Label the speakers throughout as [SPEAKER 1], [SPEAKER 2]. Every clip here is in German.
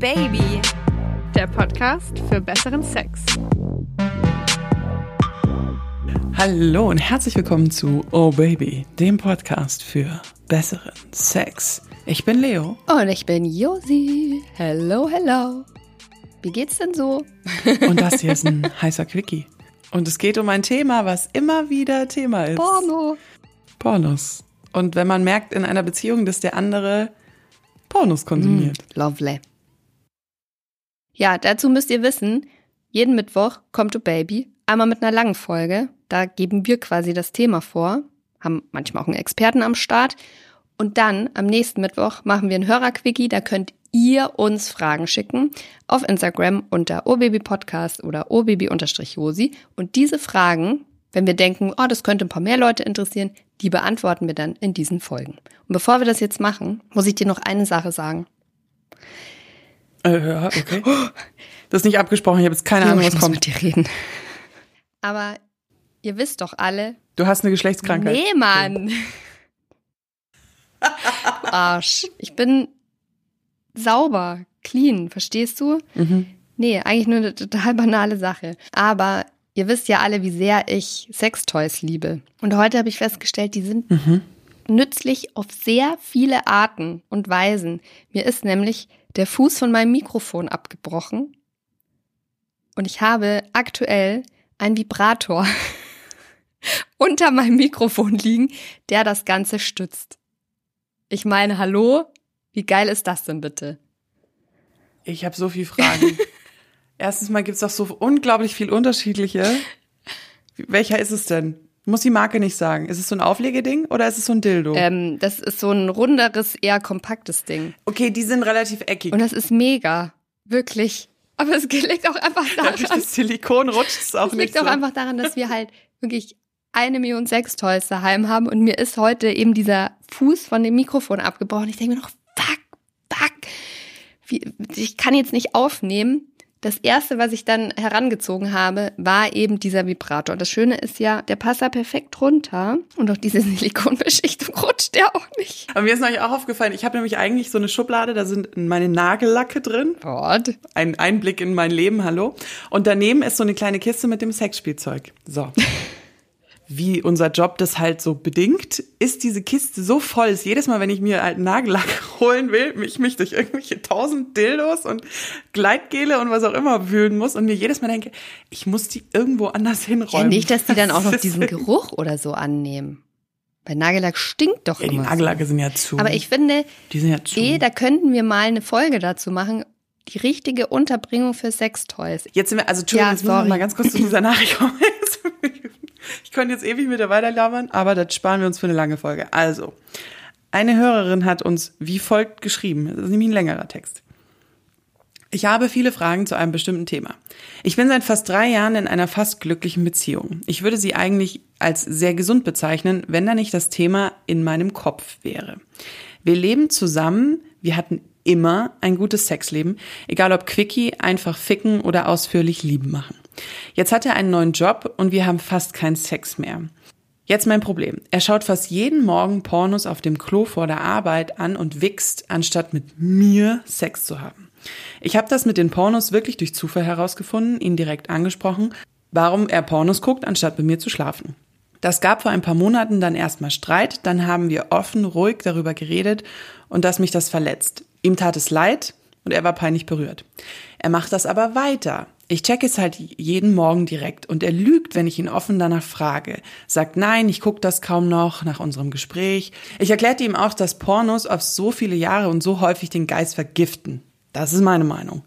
[SPEAKER 1] Baby,
[SPEAKER 2] der Podcast für besseren Sex.
[SPEAKER 3] Hallo und herzlich willkommen zu Oh Baby, dem Podcast für besseren Sex. Ich bin Leo.
[SPEAKER 1] Und ich bin Josi. Hello, hello. Wie geht's denn so?
[SPEAKER 3] Und das hier ist ein heißer Quickie. Und es geht um ein Thema, was immer wieder Thema ist.
[SPEAKER 1] Porno.
[SPEAKER 3] Pornos. Und wenn man merkt in einer Beziehung, dass der andere Pornos konsumiert.
[SPEAKER 1] Mm, lovely. Ja, dazu müsst ihr wissen, jeden Mittwoch kommt Oh Baby, einmal mit einer langen Folge. Da geben wir quasi das Thema vor, haben manchmal auch einen Experten am Start. Und dann am nächsten Mittwoch machen wir ein Hörerquickie, da könnt ihr uns Fragen schicken auf Instagram unter obabypodcast oder obaby-josi. Und diese Fragen, wenn wir denken, oh, das könnte ein paar mehr Leute interessieren, die beantworten wir dann in diesen Folgen. Und bevor wir das jetzt machen, muss ich dir noch eine Sache sagen.
[SPEAKER 3] Äh, ja, okay. Das ist nicht abgesprochen, ich habe jetzt keine Ahnung, was
[SPEAKER 1] ich
[SPEAKER 3] kommt.
[SPEAKER 1] mit dir reden. Aber ihr wisst doch alle.
[SPEAKER 3] Du hast eine Geschlechtskrankheit.
[SPEAKER 1] Nee, Mann. du Arsch. Ich bin sauber, clean, verstehst du?
[SPEAKER 3] Mhm.
[SPEAKER 1] Nee, eigentlich nur eine total banale Sache. Aber ihr wisst ja alle, wie sehr ich Sextoys liebe. Und heute habe ich festgestellt, die sind
[SPEAKER 3] Mhm.
[SPEAKER 1] Nützlich auf sehr viele Arten und Weisen. Mir ist nämlich der Fuß von meinem Mikrofon abgebrochen. Und ich habe aktuell einen Vibrator unter meinem Mikrofon liegen, der das Ganze stützt. Ich meine, hallo? Wie geil ist das denn bitte?
[SPEAKER 3] Ich habe so viele Fragen. Erstens mal gibt's doch so unglaublich viel unterschiedliche. Welcher ist es denn? Muss die Marke nicht sagen. Ist es so ein Auflegeding oder ist es so ein Dildo?
[SPEAKER 1] Ähm, das ist so ein runderes, eher kompaktes Ding.
[SPEAKER 3] okay, die sind relativ eckig.
[SPEAKER 1] Und das ist mega. Wirklich. Aber es liegt auch einfach daran,
[SPEAKER 3] Durch das Silikon rutscht es auch
[SPEAKER 1] es
[SPEAKER 3] nicht
[SPEAKER 1] liegt auch
[SPEAKER 3] so.
[SPEAKER 1] einfach daran, dass wir halt wirklich eine Million Sextoys daheim haben und mir ist heute eben dieser Fuß von dem Mikrofon abgebrochen. Ich denke mir noch, fuck, fuck. Wie, ich kann jetzt nicht aufnehmen. Das erste, was ich dann herangezogen habe, war eben dieser Vibrator. Und das Schöne ist ja, der passt da perfekt runter und auch diese Silikonbeschichtung rutscht der auch nicht.
[SPEAKER 3] Aber mir ist neulich auch aufgefallen, ich habe nämlich eigentlich so eine Schublade, da sind meine Nagellacke drin.
[SPEAKER 1] Gott.
[SPEAKER 3] Ein Einblick in mein Leben, hallo. Und daneben ist so eine kleine Kiste mit dem Sexspielzeug. So. Wie unser Job das halt so bedingt, ist diese Kiste so voll, dass jedes Mal, wenn ich mir halt Nagellack holen will, ich mich durch irgendwelche tausend Dildos und Gleitgele und was auch immer wühlen muss und mir jedes Mal denke, ich muss die irgendwo anders
[SPEAKER 1] Ja,
[SPEAKER 3] hinräumen.
[SPEAKER 1] nicht, dass die dann auch noch diesen Geruch oder so annehmen. Bei Nagellack stinkt doch
[SPEAKER 3] Ja, die
[SPEAKER 1] immer. so.
[SPEAKER 3] Nagellacke sind ja zu.
[SPEAKER 1] Aber ich finde,
[SPEAKER 3] die sind ja zu.
[SPEAKER 1] eh, da könnten wir mal eine Folge dazu machen. Die richtige Unterbringung für Sextoys.
[SPEAKER 3] Jetzt sind wir, also Entschuldigung,
[SPEAKER 1] Ja,
[SPEAKER 3] jetzt müssen wir mal ganz kurz zu dieser Nachricht kommen. Ich könnte jetzt ewig mit der weiterlabern, aber das sparen wir uns für eine lange Folge. Also, eine Hörerin hat uns wie folgt geschrieben. Das ist nämlich ein längerer Text. Ich habe viele Fragen zu einem bestimmten Thema. Ich bin seit fast drei Jahren in einer fast glücklichen Beziehung. Ich würde sie eigentlich als sehr gesund bezeichnen, wenn da nicht das Thema in meinem Kopf wäre. Wir leben zusammen, wir hatten immer ein gutes Sexleben, egal ob Quickie, einfach ficken oder ausführlich lieben machen. Jetzt hat er einen neuen Job und wir haben fast keinen Sex mehr. Jetzt mein Problem. Er schaut fast jeden Morgen Pornos auf dem Klo vor der Arbeit an und wichst, anstatt mit mir Sex zu haben. Ich habe das mit den Pornos wirklich durch Zufall herausgefunden, ihn direkt angesprochen, warum er Pornos guckt, anstatt mit mir zu schlafen. Das gab vor ein paar Monaten dann erstmal Streit, dann haben wir offen, ruhig darüber geredet und dass mich das verletzt. Ihm tat es leid und er war peinlich berührt. Er macht das aber weiter. Ich check es halt jeden Morgen direkt und er lügt, wenn ich ihn offen danach frage. Sagt nein, ich guck das kaum noch nach unserem Gespräch. Ich erklärte ihm auch, dass Pornos auf so viele Jahre und so häufig den Geist vergiften. Das ist meine Meinung.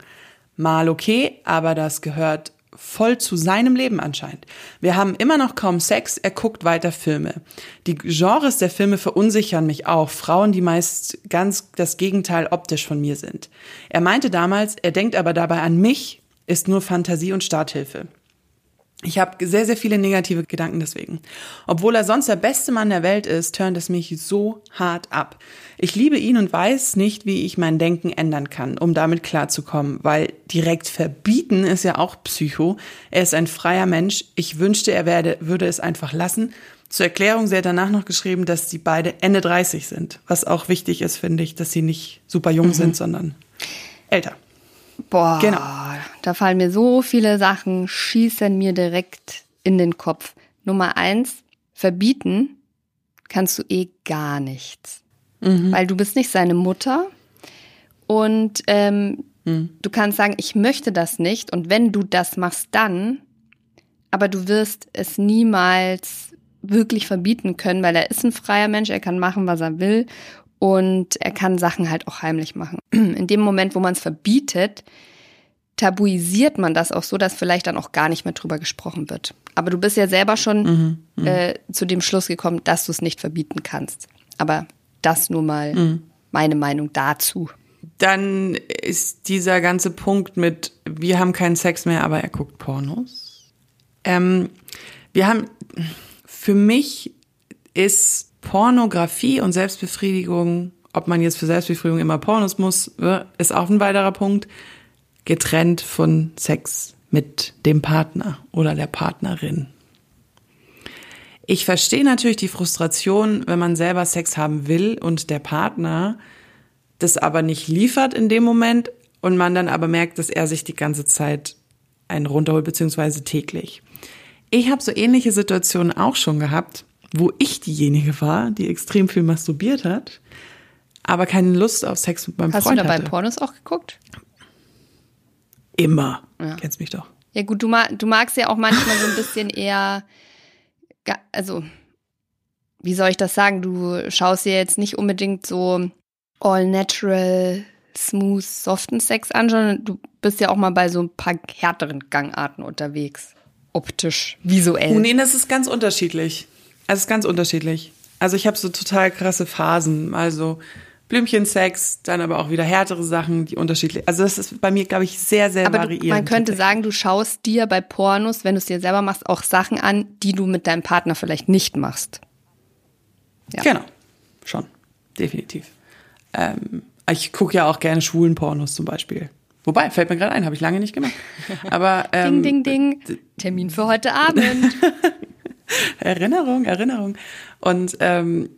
[SPEAKER 3] Mal okay, aber das gehört voll zu seinem Leben anscheinend. Wir haben immer noch kaum Sex, er guckt weiter Filme. Die Genres der Filme verunsichern mich auch. Frauen, die meist ganz das Gegenteil optisch von mir sind. Er meinte damals, er denkt aber dabei an mich, ist nur Fantasie und Starthilfe. Ich habe sehr, sehr viele negative Gedanken deswegen. Obwohl er sonst der beste Mann der Welt ist, turnt es mich so hart ab. Ich liebe ihn und weiß nicht, wie ich mein Denken ändern kann, um damit klarzukommen, weil direkt verbieten ist ja auch Psycho. Er ist ein freier Mensch. Ich wünschte, er werde, würde es einfach lassen. Zur Erklärung, sie hat danach noch geschrieben, dass sie beide Ende 30 sind. Was auch wichtig ist, finde ich, dass sie nicht super jung sind, sondern älter.
[SPEAKER 1] Boah,
[SPEAKER 3] Genau.
[SPEAKER 1] da fallen mir so viele Sachen, schießen mir direkt in den Kopf. Nummer eins, verbieten kannst du eh gar nichts. Weil du bist nicht seine Mutter und ähm, du kannst sagen, ich möchte das nicht und wenn du das machst, dann, aber du wirst es niemals wirklich verbieten können, weil er ist ein freier Mensch, er kann machen, was er will und er kann Sachen halt auch heimlich machen. In dem Moment, wo man es verbietet, tabuisiert man das auch so, dass vielleicht dann auch gar nicht mehr drüber gesprochen wird. Aber du bist ja selber schon äh, zu dem Schluss gekommen, dass du es nicht verbieten kannst. Aber das nur mal meine Meinung dazu.
[SPEAKER 3] Dann ist dieser ganze Punkt mit, wir haben keinen Sex mehr, aber er guckt Pornos. Ähm, wir haben, für mich ist Pornografie und Selbstbefriedigung, ob man jetzt für Selbstbefriedigung immer Pornos muss, äh, ist auch ein weiterer Punkt, getrennt von Sex mit dem Partner oder der Partnerin. Ich verstehe natürlich die Frustration, wenn man selber Sex haben will und der Partner das aber nicht liefert in dem Moment und man dann aber merkt, dass er sich die ganze Zeit einen runterholt, beziehungsweise täglich. Ich habe so ähnliche Situationen auch schon gehabt, wo ich diejenige war, die extrem viel masturbiert hat, aber keine Lust auf Sex mit meinem
[SPEAKER 1] Hast
[SPEAKER 3] Freund
[SPEAKER 1] du dabei
[SPEAKER 3] hatte.
[SPEAKER 1] Pornos auch geguckt?
[SPEAKER 3] Immer.
[SPEAKER 1] Ja.
[SPEAKER 3] Kennst mich doch.
[SPEAKER 1] Ja gut, du, ma du magst ja auch manchmal so ein bisschen eher, also wie soll ich das sagen? Du schaust dir jetzt nicht unbedingt so all natural, smooth, soften Sex an, sondern du bist ja auch mal bei so ein paar härteren Gangarten unterwegs. Optisch, visuell.
[SPEAKER 3] Oh, nee, das ist ganz unterschiedlich. Also es ist ganz unterschiedlich. Also ich habe so total krasse Phasen. Also Blümchensex, dann aber auch wieder härtere Sachen, die unterschiedlich. Also das ist bei mir, glaube ich, sehr, sehr
[SPEAKER 1] Aber du,
[SPEAKER 3] variierend.
[SPEAKER 1] man könnte sagen, du schaust dir bei Pornos, wenn du es dir selber machst, auch Sachen an, die du mit deinem Partner vielleicht nicht machst. Ja.
[SPEAKER 3] Genau, schon, definitiv. Ähm, ich gucke ja auch gerne schwulen Pornos zum Beispiel. Wobei, fällt mir gerade ein, habe ich lange nicht gemacht. Aber ähm,
[SPEAKER 1] Ding, ding, ding. Termin für heute Abend.
[SPEAKER 3] Erinnerung, Erinnerung. Und ähm,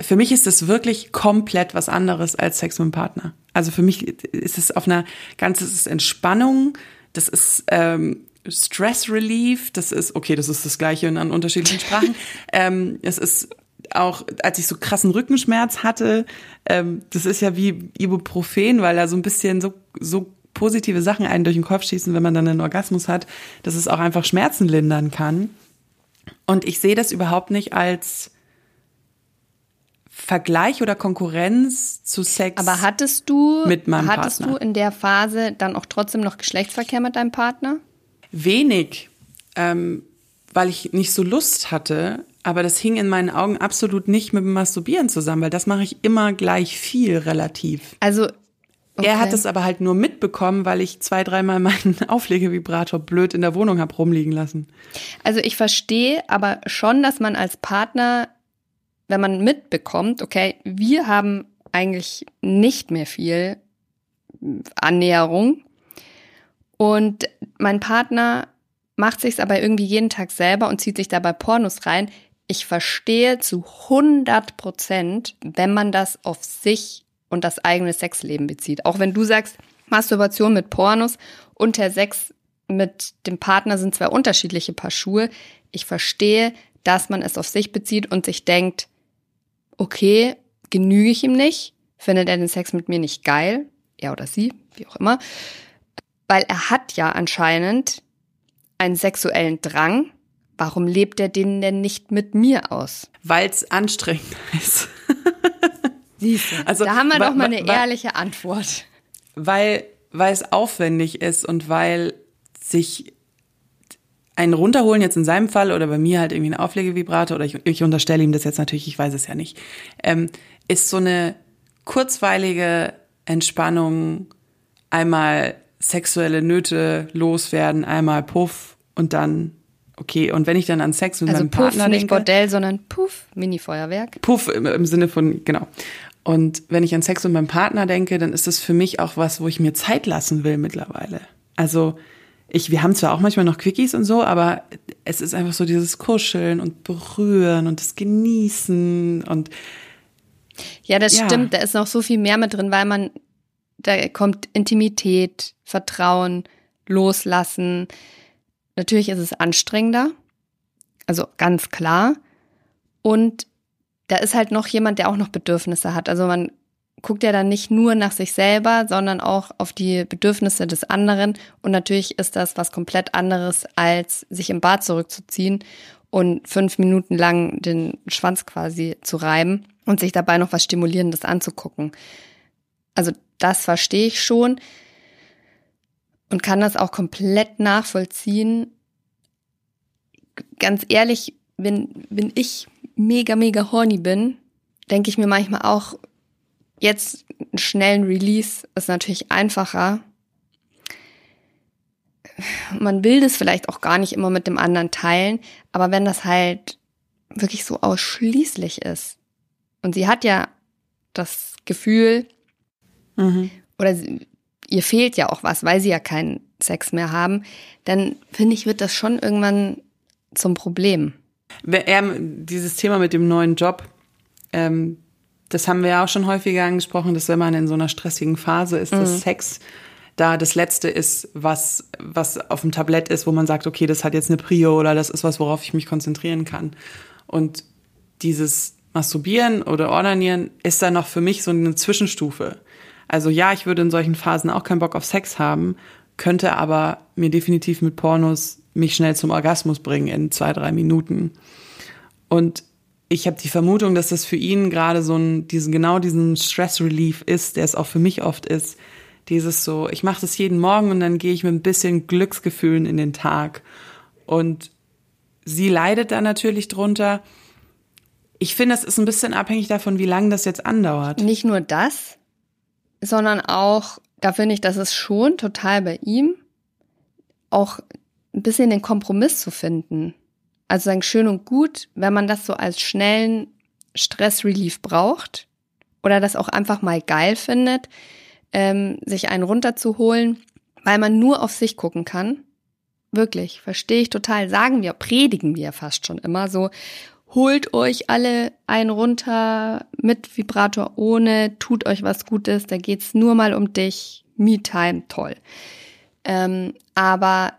[SPEAKER 3] für mich ist das wirklich komplett was anderes als Sex mit dem Partner. Also für mich ist es auf einer ganz, es ist Entspannung, das ist ähm, Stress Relief, das ist, okay, das ist das Gleiche in an unterschiedlichen Sprachen. ähm, es ist auch, als ich so krassen Rückenschmerz hatte, ähm, das ist ja wie Ibuprofen, weil da so ein bisschen so, so positive Sachen einen durch den Kopf schießen, wenn man dann einen Orgasmus hat, dass es auch einfach Schmerzen lindern kann. Und ich sehe das überhaupt nicht als Vergleich oder Konkurrenz zu Sex.
[SPEAKER 1] Aber hattest du,
[SPEAKER 3] Mit meinem
[SPEAKER 1] hattest
[SPEAKER 3] Partner.
[SPEAKER 1] du in der Phase dann auch trotzdem noch Geschlechtsverkehr mit deinem Partner?
[SPEAKER 3] wenig, ähm, weil ich nicht so Lust hatte. Aber das hing in meinen Augen absolut nicht mit dem Masturbieren zusammen, weil das mache ich immer gleich viel relativ.
[SPEAKER 1] Also okay.
[SPEAKER 3] Er hat es aber halt nur mitbekommen, weil ich zwei, dreimal meinen Auflegevibrator blöd in der Wohnung hab rumliegen lassen.
[SPEAKER 1] Also ich verstehe aber schon, dass man als Partner, wenn man mitbekommt, okay, wir haben eigentlich nicht mehr viel Annäherung und mein Partner macht sich's aber irgendwie jeden Tag selber und zieht sich dabei Pornos rein. Ich verstehe zu 100 Prozent, wenn man das auf sich und das eigene Sexleben bezieht. Auch wenn du sagst, Masturbation mit Pornos und der Sex mit dem Partner sind zwei unterschiedliche Paar Schuhe. Ich verstehe, dass man es auf sich bezieht und sich denkt, okay, genüge ich ihm nicht? Findet er den Sex mit mir nicht geil? Er oder sie, wie auch immer. Weil er hat ja anscheinend einen sexuellen Drang. Warum lebt er den denn nicht mit mir aus?
[SPEAKER 3] Weil es anstrengend ist.
[SPEAKER 1] Siehst du,
[SPEAKER 3] Also,
[SPEAKER 1] da haben wir doch mal eine ehrliche Antwort.
[SPEAKER 3] weil, weil es aufwendig ist und weil sich ein runterholen jetzt in seinem Fall oder bei mir halt irgendwie ein Auflegevibrator oder ich, ich unterstelle ihm das jetzt natürlich, ich weiß es ja nicht, ähm, ist so eine kurzweilige Entspannung, einmal sexuelle Nöte loswerden, einmal Puff und dann okay. Und wenn ich dann an Sex mit
[SPEAKER 1] Also
[SPEAKER 3] meinem
[SPEAKER 1] Puff,
[SPEAKER 3] Partner
[SPEAKER 1] nicht
[SPEAKER 3] denke,
[SPEAKER 1] Bordell, sondern Puff, Mini-Feuerwerk.
[SPEAKER 3] Puff im, im Sinne von, genau. Und wenn ich an Sex mit meinem Partner denke, dann ist das für mich auch was, wo ich mir Zeit lassen will mittlerweile. Also ich, wir haben zwar auch manchmal noch Quickies und so, aber es ist einfach so dieses Kuscheln und Berühren und das Genießen und
[SPEAKER 1] Ja, das
[SPEAKER 3] Ja.
[SPEAKER 1] stimmt. Da ist noch so viel mehr mit drin, weil man da kommt Intimität, Vertrauen, Loslassen. Natürlich ist es anstrengender, also ganz klar. Und da ist halt noch jemand, der auch noch Bedürfnisse hat. Also man guckt ja dann nicht nur nach sich selber, sondern auch auf die Bedürfnisse des anderen. Und natürlich ist das was komplett anderes, als sich im Bad zurückzuziehen und fünf Minuten lang den Schwanz quasi zu reiben und sich dabei noch was Stimulierendes anzugucken. Also das verstehe ich schon und kann das auch komplett nachvollziehen. Ganz ehrlich, wenn, wenn ich mega, mega horny bin, denke ich mir manchmal auch, jetzt einen schnellen Release ist natürlich einfacher. Man will das vielleicht auch gar nicht immer mit dem anderen teilen, aber wenn das halt wirklich so ausschließlich ist und sie hat ja das Gefühl, mhm. oder sie, ihr fehlt ja auch was, weil sie ja keinen Sex mehr haben, dann finde ich, wird das schon irgendwann zum Problem.
[SPEAKER 3] Dieses Thema mit dem neuen Job, ähm, das haben wir ja auch schon häufiger angesprochen, dass wenn man in so einer stressigen Phase ist, mhm. dass Sex da das Letzte ist, was, was auf dem Tablett ist, wo man sagt, okay, das hat jetzt eine Prio oder das ist was, worauf ich mich konzentrieren kann. Und dieses Masturbieren oder Ordinieren ist dann noch für mich so eine Zwischenstufe. Also ja, ich würde in solchen Phasen auch keinen Bock auf Sex haben, könnte aber mir definitiv mit Pornos mich schnell zum Orgasmus bringen in zwei, drei Minuten. Und ich habe die Vermutung, dass das für ihn gerade so ein, diesen, genau diesen Stress Relief ist, der es auch für mich oft ist. Dieses so, ich mache das jeden Morgen und dann gehe ich mit ein bisschen Glücksgefühlen in den Tag. Und sie leidet da natürlich drunter. Ich finde, es ist ein bisschen abhängig davon, wie lange das jetzt andauert.
[SPEAKER 1] Nicht nur das, sondern auch, da finde ich, dass es schon total bei ihm auch ein bisschen den Kompromiss zu finden. Also sagen, schön und gut, wenn man das so als schnellen Stressrelief braucht oder das auch einfach mal geil findet, ähm, sich einen runterzuholen, weil man nur auf sich gucken kann. Wirklich, verstehe ich total. Sagen wir, predigen wir fast schon immer so, holt euch alle einen runter mit Vibrator ohne, tut euch was Gutes, da geht's nur mal um dich. Me-Time, toll. Ähm, aber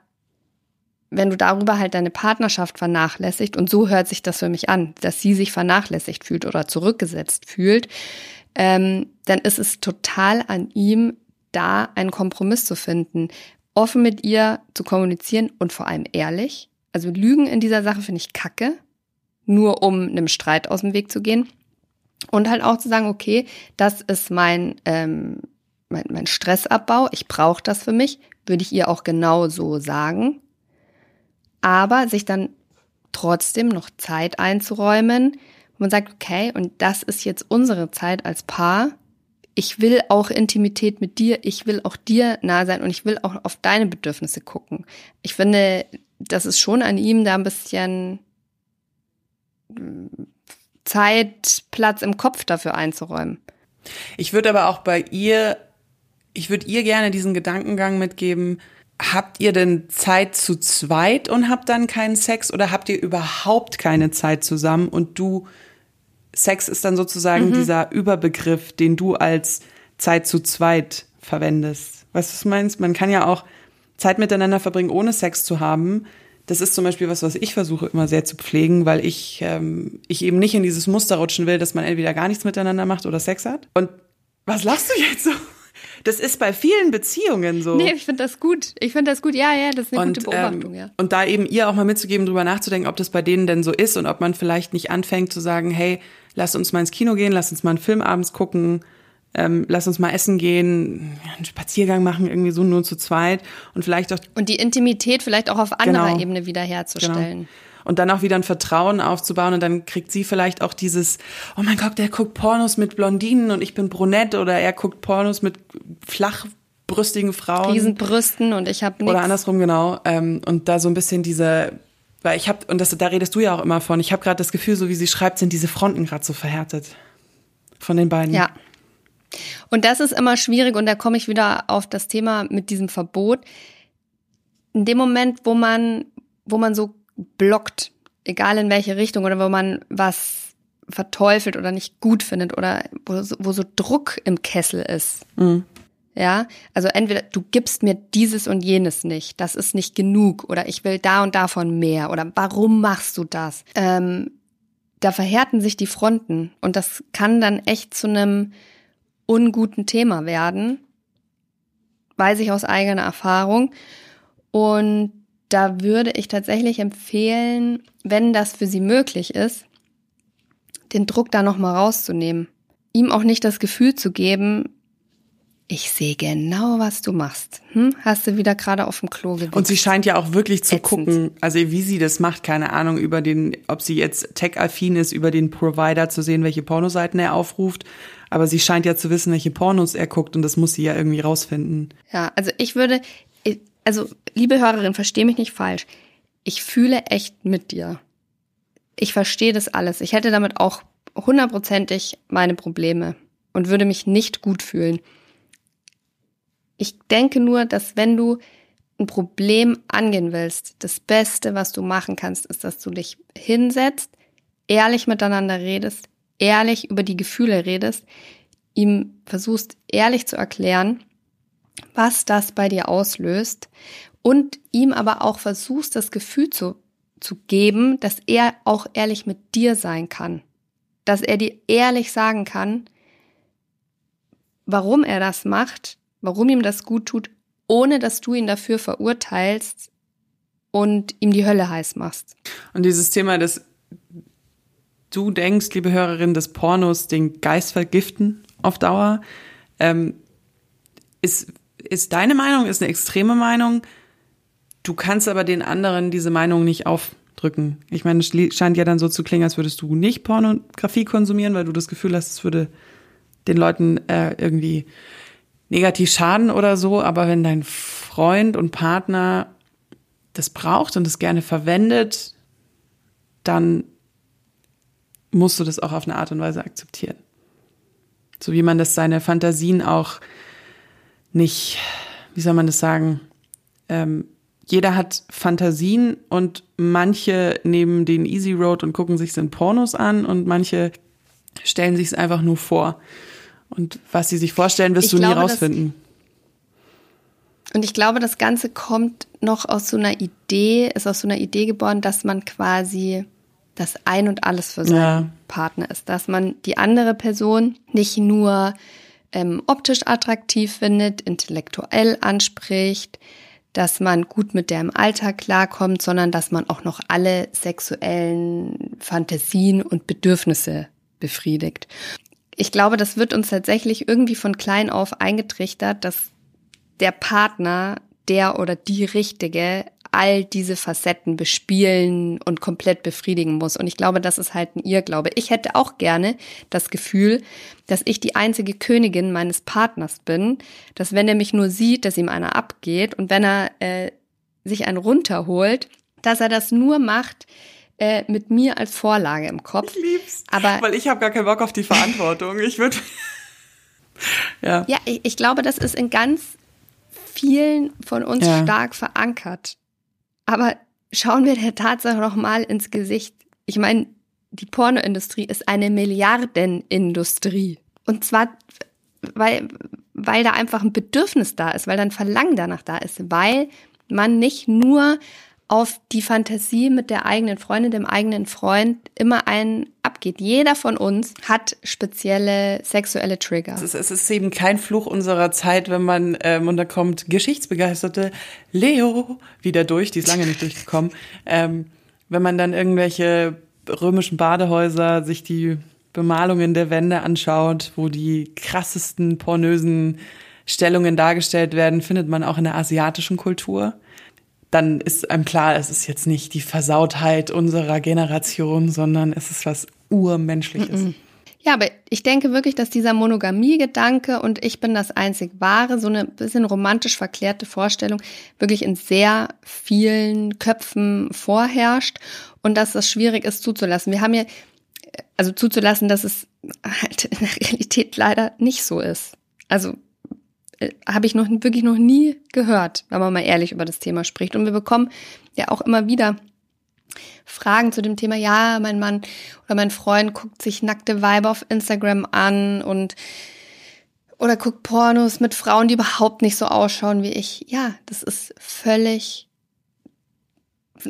[SPEAKER 1] wenn du darüber halt deine Partnerschaft vernachlässigt, und so hört sich das für mich an, dass sie sich vernachlässigt fühlt oder zurückgesetzt fühlt, ähm, dann ist es total an ihm, da einen Kompromiss zu finden, offen mit ihr zu kommunizieren und vor allem ehrlich. Also Lügen in dieser Sache finde ich kacke, nur um einem Streit aus dem Weg zu gehen. Und halt auch zu sagen, okay, das ist mein, ähm, mein, mein Stressabbau, ich brauche das für mich, würde ich ihr auch genau so sagen aber sich dann trotzdem noch Zeit einzuräumen, wo man sagt, okay, und das ist jetzt unsere Zeit als Paar. Ich will auch Intimität mit dir, ich will auch dir nah sein und ich will auch auf deine Bedürfnisse gucken. Ich finde, das ist schon an ihm, da ein bisschen hm, Zeit, Platz im Kopf dafür einzuräumen.
[SPEAKER 3] Ich würde aber auch bei ihr, ich würde ihr gerne diesen Gedankengang mitgeben, habt ihr denn Zeit zu zweit und habt dann keinen Sex oder habt ihr überhaupt keine Zeit zusammen und du Sex ist dann sozusagen mhm. dieser Überbegriff, den du als Zeit zu zweit verwendest. Weißt du, was du meinst? Man kann ja auch Zeit miteinander verbringen, ohne Sex zu haben. Das ist zum Beispiel was, was ich versuche immer sehr zu pflegen, weil ich, ähm, ich eben nicht in dieses Muster rutschen will, dass man entweder gar nichts miteinander macht oder Sex hat. Und was lachst du jetzt so? Das ist bei vielen Beziehungen so.
[SPEAKER 1] Nee, ich finde das gut. Ich finde das gut. Ja, ja, das ist eine und, gute Beobachtung, ähm, ja.
[SPEAKER 3] Und da eben ihr auch mal mitzugeben, drüber nachzudenken, ob das bei denen denn so ist und ob man vielleicht nicht anfängt zu sagen, hey, lass uns mal ins Kino gehen, lass uns mal einen Film abends gucken, ähm, lass uns mal essen gehen, einen Spaziergang machen, irgendwie so nur zu zweit und vielleicht auch.
[SPEAKER 1] Und die Intimität vielleicht auch auf anderer genau, Ebene wiederherzustellen. Genau
[SPEAKER 3] und dann auch wieder ein Vertrauen aufzubauen und dann kriegt sie vielleicht auch dieses, oh mein Gott, der guckt Pornos mit Blondinen und ich bin brunett oder er guckt Pornos mit flachbrüstigen Frauen.
[SPEAKER 1] Riesenbrüsten und ich habe nichts.
[SPEAKER 3] Oder andersrum, genau. Ähm, und da so ein bisschen diese, weil ich habe, und das, da redest du ja auch immer von, ich habe gerade das Gefühl, so wie sie schreibt, sind diese Fronten gerade so verhärtet. Von den beiden.
[SPEAKER 1] Ja. Und das ist immer schwierig und da komme ich wieder auf das Thema mit diesem Verbot. In dem Moment, wo man, wo man so blockt, egal in welche Richtung oder wo man was verteufelt oder nicht gut findet oder wo, wo so Druck im Kessel ist, mhm. Ja, also entweder du gibst mir dieses und jenes nicht, das ist nicht genug oder ich will da und davon mehr oder warum machst du das? Ähm, da verhärten sich die Fronten und das kann dann echt zu einem unguten Thema werden, weiß ich aus eigener Erfahrung. Und da würde ich tatsächlich empfehlen, wenn das für Sie möglich ist, den Druck da nochmal rauszunehmen. Ihm auch nicht das Gefühl zu geben, ich sehe genau, was du machst. Hm? Hast du wieder gerade auf dem Klo gewichst.
[SPEAKER 3] Und sie scheint ja auch wirklich zu
[SPEAKER 1] Ätzend.
[SPEAKER 3] gucken, also wie sie das macht, keine Ahnung, über den, ob sie jetzt tech-affin ist, über den Provider zu sehen, welche Pornoseiten er aufruft. Aber sie scheint ja zu wissen, welche Pornos er guckt und das muss sie ja irgendwie rausfinden.
[SPEAKER 1] Ja, also ich würde, also liebe Hörerin, versteh mich nicht falsch. Ich fühle echt mit dir. Ich verstehe das alles. Ich hätte damit auch hundertprozentig meine Probleme und würde mich nicht gut fühlen. Ich denke nur, dass wenn du ein Problem angehen willst, das Beste, was du machen kannst, ist, dass du dich hinsetzt, ehrlich miteinander redest, ehrlich über die Gefühle redest, ihm versuchst ehrlich zu erklären, was das bei dir auslöst und ihm aber auch versuchst, das Gefühl zu, zu geben, dass er auch ehrlich mit dir sein kann. Dass er dir ehrlich sagen kann, warum er das macht, warum ihm das gut tut, ohne dass du ihn dafür verurteilst und ihm die Hölle heiß machst.
[SPEAKER 3] Und dieses Thema, dass du denkst, liebe Hörerin, dass Pornos den Geist vergiften auf Dauer, ähm, ist, ist deine Meinung, ist eine extreme Meinung. Du kannst aber den anderen diese Meinung nicht aufdrücken. Ich meine, es scheint ja dann so zu klingen, als würdest du nicht Pornografie konsumieren, weil du das Gefühl hast, es würde den Leuten äh, irgendwie negativ schaden oder so, aber wenn dein Freund und Partner das braucht und es gerne verwendet, dann musst du das auch auf eine Art und Weise akzeptieren. So wie man das seine Fantasien auch nicht, wie soll man das sagen, ähm, jeder hat Fantasien und manche nehmen den Easy Road und gucken sich in Pornos an und manche stellen sich es einfach nur vor. Und was sie sich vorstellen, wirst
[SPEAKER 1] Ich
[SPEAKER 3] du nie
[SPEAKER 1] glaube, dass-
[SPEAKER 3] rausfinden.
[SPEAKER 1] Und ich glaube, das Ganze kommt noch aus so einer Idee, ist aus so einer Idee geboren, dass man quasi das Ein und Alles für seinen
[SPEAKER 3] Ja.
[SPEAKER 1] Partner ist. Dass man die andere Person nicht nur ähm, optisch attraktiv findet, intellektuell anspricht, dass man gut mit der im Alltag klarkommt, sondern dass man auch noch alle sexuellen Fantasien und Bedürfnisse befriedigt. Ich glaube, das wird uns tatsächlich irgendwie von klein auf eingetrichtert, dass der Partner, der oder die Richtige, all diese Facetten bespielen und komplett befriedigen muss. Und ich glaube, das ist halt ein Irrglaube. Ich hätte auch gerne das Gefühl, dass ich die einzige Königin meines Partners bin, dass wenn er mich nur sieht, dass ihm einer abgeht und wenn er äh, sich einen runterholt, dass er das nur macht äh, mit mir als Vorlage im Kopf.
[SPEAKER 3] Ich lieb's.
[SPEAKER 1] Aber
[SPEAKER 3] weil ich habe gar keinen Bock auf die Verantwortung. Ich würde. ja.
[SPEAKER 1] Ja, ich, ich glaube, das ist in ganz vielen von uns
[SPEAKER 3] Ja.
[SPEAKER 1] stark verankert. Aber schauen wir der Tatsache noch mal ins Gesicht. Ich meine, die Pornoindustrie ist eine Milliardenindustrie. Und zwar, weil, weil da einfach ein Bedürfnis da ist, weil dann Verlangen danach da ist, weil man nicht nur auf die Fantasie mit der eigenen Freundin, dem eigenen Freund immer einen abgeht. Jeder von uns hat spezielle sexuelle Trigger.
[SPEAKER 3] Es ist, es ist eben kein Fluch unserer Zeit, wenn man, ähm, und da kommt geschichtsbegeisterte Leo wieder durch, die ist lange nicht durchgekommen, ähm, wenn man dann irgendwelche römischen Badehäuser sich die Bemalungen der Wände anschaut, wo die krassesten pornösen Stellungen dargestellt werden, findet man auch in der asiatischen Kultur. Dann ist einem klar, es ist jetzt nicht die Versautheit unserer Generation, sondern es ist was Urmenschliches.
[SPEAKER 1] Ja, aber ich denke wirklich, dass dieser Monogamie-Gedanke und ich bin das einzig wahre, so eine bisschen romantisch verklärte Vorstellung wirklich in sehr vielen Köpfen vorherrscht und dass das schwierig ist zuzulassen. Wir haben ja, also zuzulassen, dass es halt in der Realität leider nicht so ist. Also äh, habe ich noch wirklich noch nie gehört, wenn man mal ehrlich über das Thema spricht. Und wir bekommen ja auch immer wieder Fragen zu dem Thema, ja, mein Mann oder mein Freund guckt sich nackte Weiber auf Instagram an und oder guck Pornos mit Frauen, die überhaupt nicht so ausschauen wie ich. Ja, das ist völlig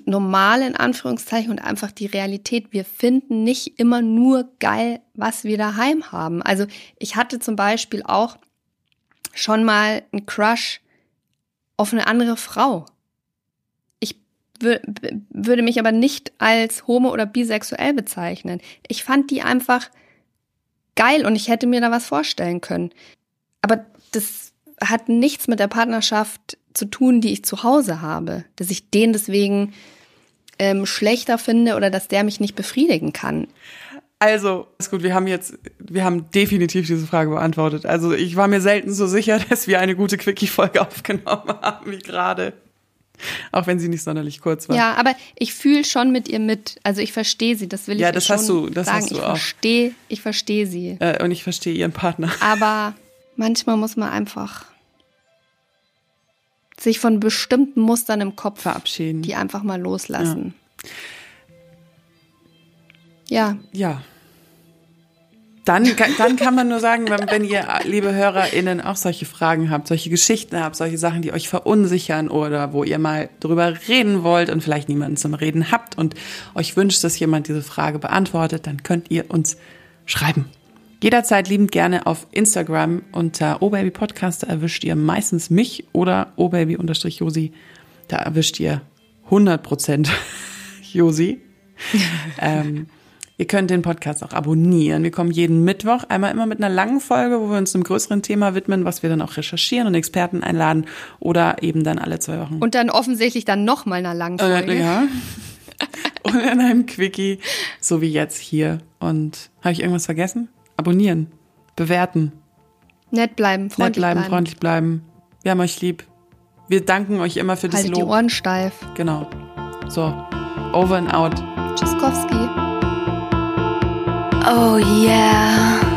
[SPEAKER 1] normal in Anführungszeichen und einfach die Realität. Wir finden nicht immer nur geil, was wir daheim haben. Also ich hatte zum Beispiel auch schon mal einen Crush auf eine andere Frau. Ich würde mich aber nicht als homo oder bisexuell bezeichnen. Ich fand die einfach geil und ich hätte mir da was vorstellen können. Aber das hat nichts mit der Partnerschaft zu tun, die ich zu Hause habe, dass ich den deswegen ähm, schlechter finde oder dass der mich nicht befriedigen kann.
[SPEAKER 3] Also, ist gut, wir haben jetzt, wir haben definitiv diese Frage beantwortet. Also, ich war mir selten so sicher, dass wir eine gute Quickie-Folge aufgenommen haben wie gerade. Auch wenn sie nicht sonderlich kurz war.
[SPEAKER 1] Ja, aber ich fühle schon mit ihr mit. Also ich verstehe sie, das will ich
[SPEAKER 3] ja, das
[SPEAKER 1] schon
[SPEAKER 3] hast du, das
[SPEAKER 1] sagen.
[SPEAKER 3] Hast du
[SPEAKER 1] ich
[SPEAKER 3] auch.
[SPEAKER 1] verstehe, ich verstehe sie.
[SPEAKER 3] Äh, und ich verstehe ihren Partner.
[SPEAKER 1] Aber manchmal muss man einfach sich von bestimmten Mustern im Kopf
[SPEAKER 3] verabschieden.
[SPEAKER 1] Die einfach mal loslassen. Ja.
[SPEAKER 3] Ja. Dann, dann kann man nur sagen, wenn, wenn ihr, liebe HörerInnen, auch solche Fragen habt, solche Geschichten habt, solche Sachen, die euch verunsichern oder wo ihr mal drüber reden wollt und vielleicht niemanden zum Reden habt und euch wünscht, dass jemand diese Frage beantwortet, dann könnt ihr uns schreiben. Jederzeit liebend gerne auf Instagram unter obabypodcast, da erwischt ihr meistens mich oder obaby-josi, da erwischt ihr 100% Josi. ähm, Ihr könnt den Podcast auch abonnieren. Wir kommen jeden Mittwoch einmal immer mit einer langen Folge, wo wir uns einem größeren Thema widmen, was wir dann auch recherchieren und Experten einladen oder eben dann alle zwei Wochen.
[SPEAKER 1] Und dann offensichtlich dann noch mal einer langen Folge.
[SPEAKER 3] Äh, ja. und in einem Quickie, so wie jetzt hier. Und habe ich irgendwas vergessen? Abonnieren, bewerten.
[SPEAKER 1] Nett bleiben, freundlich
[SPEAKER 3] Nett bleiben,
[SPEAKER 1] bleiben.
[SPEAKER 3] freundlich bleiben. Wir haben euch lieb. Wir danken euch immer für das
[SPEAKER 1] Haltet die
[SPEAKER 3] Lob.
[SPEAKER 1] Ohren steif.
[SPEAKER 3] Genau. So, over and out.
[SPEAKER 1] Tschüsskowski.
[SPEAKER 4] Oh yeah.